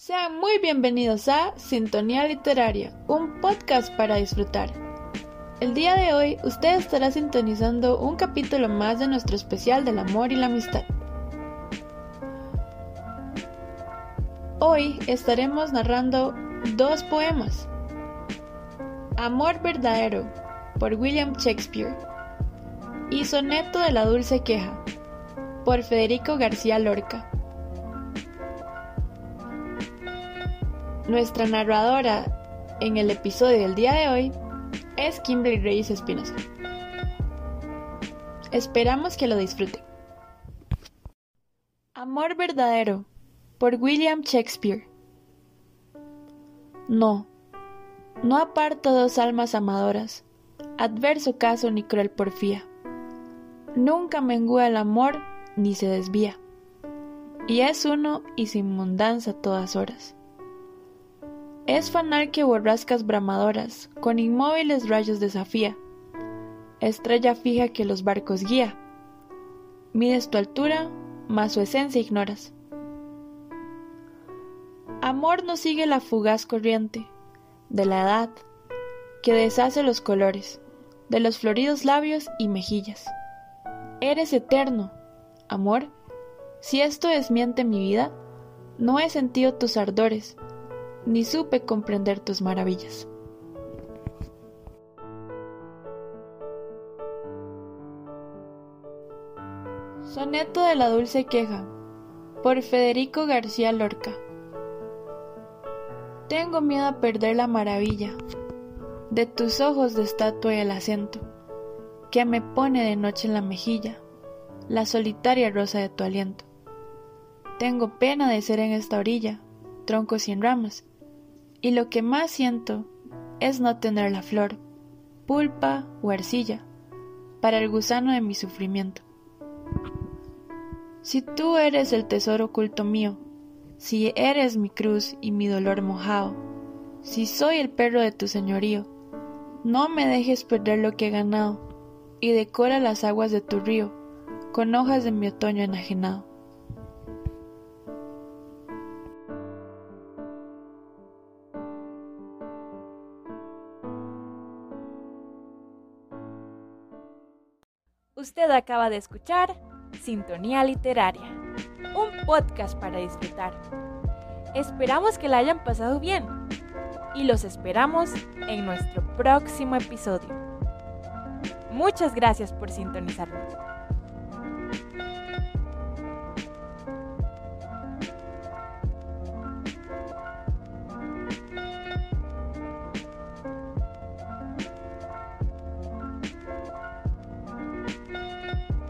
Sean muy bienvenidos a Sintonía Literaria, un podcast para disfrutar. El día de hoy usted estará sintonizando un capítulo más de nuestro especial del amor y la amistad. Hoy estaremos narrando dos poemas. Amor verdadero por William Shakespeare y Soneto de la Dulce Queja por Federico García Lorca. Nuestra narradora en el episodio del día de hoy es Kimberly Reyes Espinosa. Esperamos que lo disfruten. Amor verdadero por William Shakespeare. No, no aparto dos almas amadoras, adverso caso ni cruel porfía. Nunca mengua el amor ni se desvía, y es uno y sin mundanza todas horas. Es fanal que borrascas bramadoras, con inmóviles rayos desafía. Estrella fija que los barcos guía. Mides tu altura, mas su esencia ignoras. Amor no sigue la fugaz corriente de la edad que deshace los colores de los floridos labios y mejillas. Eres eterno, amor. Si esto desmiente mi vida, no he sentido tus ardores, ni supe comprender tus maravillas. Soneto de la Dulce Queja por Federico García Lorca Tengo miedo a perder la maravilla de tus ojos de estatua y el acento que me pone de noche en la mejilla la solitaria rosa de tu aliento. Tengo pena de ser en esta orilla, troncos sin ramas, y lo que más siento es no tener la flor, pulpa o arcilla para el gusano de mi sufrimiento. Si tú eres el tesoro oculto mío, si eres mi cruz y mi dolor mojado, si soy el perro de tu señorío, no me dejes perder lo que he ganado, y decora las aguas de tu río con hojas de mi otoño enajenado. Usted acaba de escuchar Sintonía Literaria, un podcast para disfrutar. Esperamos que la hayan pasado bien y los esperamos en nuestro próximo episodio. Muchas gracias por sintonizarnos.